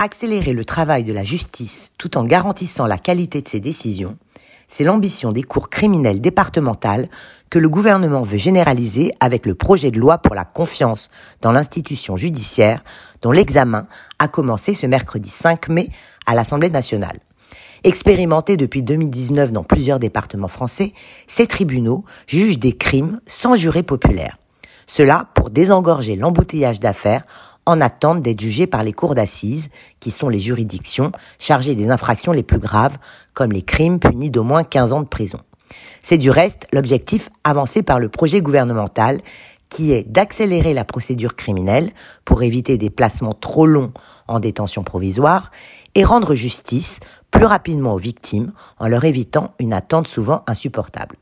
Accélérer le travail de la justice tout en garantissant la qualité de ses décisions, c'est l'ambition des cours criminelles départementales que le gouvernement veut généraliser avec le projet de loi pour la confiance dans l'institution judiciaire dont l'examen a commencé ce mercredi 5 mai à l'Assemblée nationale. Expérimentés depuis 2019 dans plusieurs départements français, ces tribunaux jugent des crimes sans juré populaire. Cela pour désengorger l'embouteillage d'affaires en attente d'être jugés par les cours d'assises, qui sont les juridictions chargées des infractions les plus graves, comme les crimes punis d'au moins 15 ans de prison. C'est du reste l'objectif avancé par le projet gouvernemental qui est d'accélérer la procédure criminelle pour éviter des placements trop longs en détention provisoire et rendre justice plus rapidement aux victimes en leur évitant une attente souvent insupportable.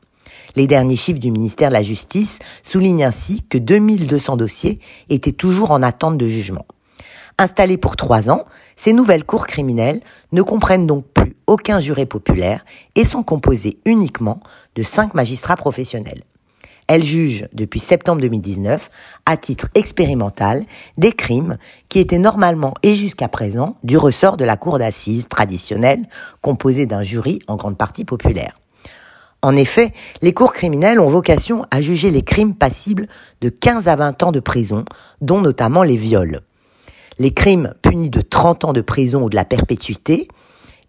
Les derniers chiffres du ministère de la Justice soulignent ainsi que 2200 dossiers étaient toujours en attente de jugement. Installées pour trois ans, ces nouvelles cours criminelles ne comprennent donc plus aucun juré populaire et sont composées uniquement de cinq magistrats professionnels. Elles jugent depuis septembre 2019, à titre expérimental, des crimes qui étaient normalement et jusqu'à présent du ressort de la cour d'assises traditionnelle, composée d'un jury en grande partie populaire. En effet, les cours criminelles ont vocation à juger les crimes passibles de 15 à 20 ans de prison, dont notamment les viols. Les crimes punis de 30 ans de prison ou de la perpétuité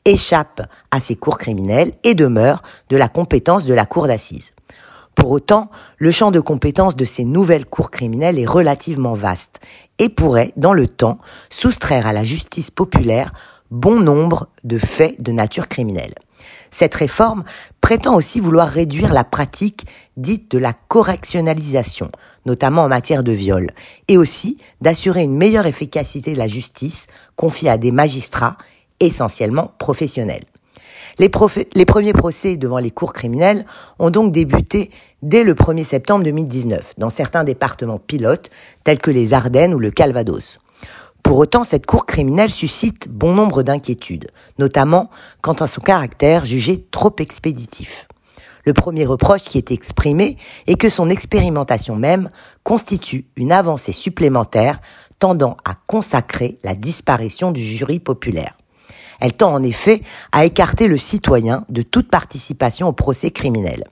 échappent à ces cours criminelles et demeurent de la compétence de la cour d'assises. Pour autant, le champ de compétence de ces nouvelles cours criminelles est relativement vaste et pourrait, dans le temps, soustraire à la justice populaire bon nombre de faits de nature criminelle. Cette réforme prétend aussi vouloir réduire la pratique dite de la correctionnalisation, notamment en matière de viol, et aussi d'assurer une meilleure efficacité de la justice confiée à des magistrats essentiellement professionnels. Les, premiers procès devant les cours criminelles ont donc débuté dès le 1er septembre 2019 dans certains départements pilotes tels que les Ardennes ou le Calvados. Pour autant, cette cour criminelle suscite bon nombre d'inquiétudes, notamment quant à son caractère jugé trop expéditif. Le premier reproche qui est exprimé est que son expérimentation même constitue une avancée supplémentaire tendant à consacrer la disparition du jury populaire. Elle tend en effet à écarter le citoyen de toute participation au procès criminel.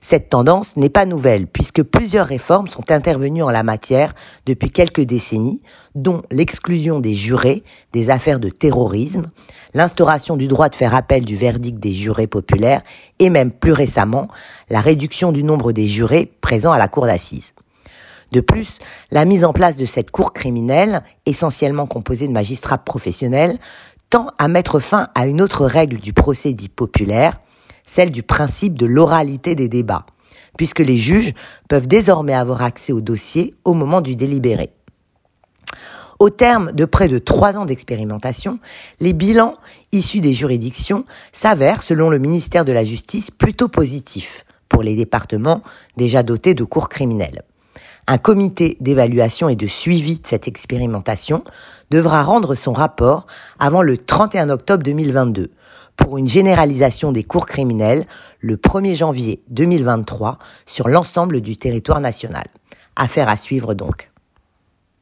Cette tendance n'est pas nouvelle puisque plusieurs réformes sont intervenues en la matière depuis quelques décennies, dont l'exclusion des jurés des affaires de terrorisme, l'instauration du droit de faire appel du verdict des jurés populaires et même plus récemment la réduction du nombre des jurés présents à la cour d'assises. De plus, la mise en place de cette cour criminelle, essentiellement composée de magistrats professionnels, tend à mettre fin à une autre règle du procès dit populaire, celle du principe de l'oralité des débats, puisque les juges peuvent désormais avoir accès au dossier au moment du délibéré. Au terme de près de trois ans d'expérimentation, les bilans issus des juridictions s'avèrent, selon le ministère de la Justice, plutôt positifs pour les départements déjà dotés de cours criminels. Un comité d'évaluation et de suivi de cette expérimentation devra rendre son rapport avant le 31 octobre 2022 pour une généralisation des cours criminels le 1er janvier 2023 sur l'ensemble du territoire national. Affaire à suivre donc.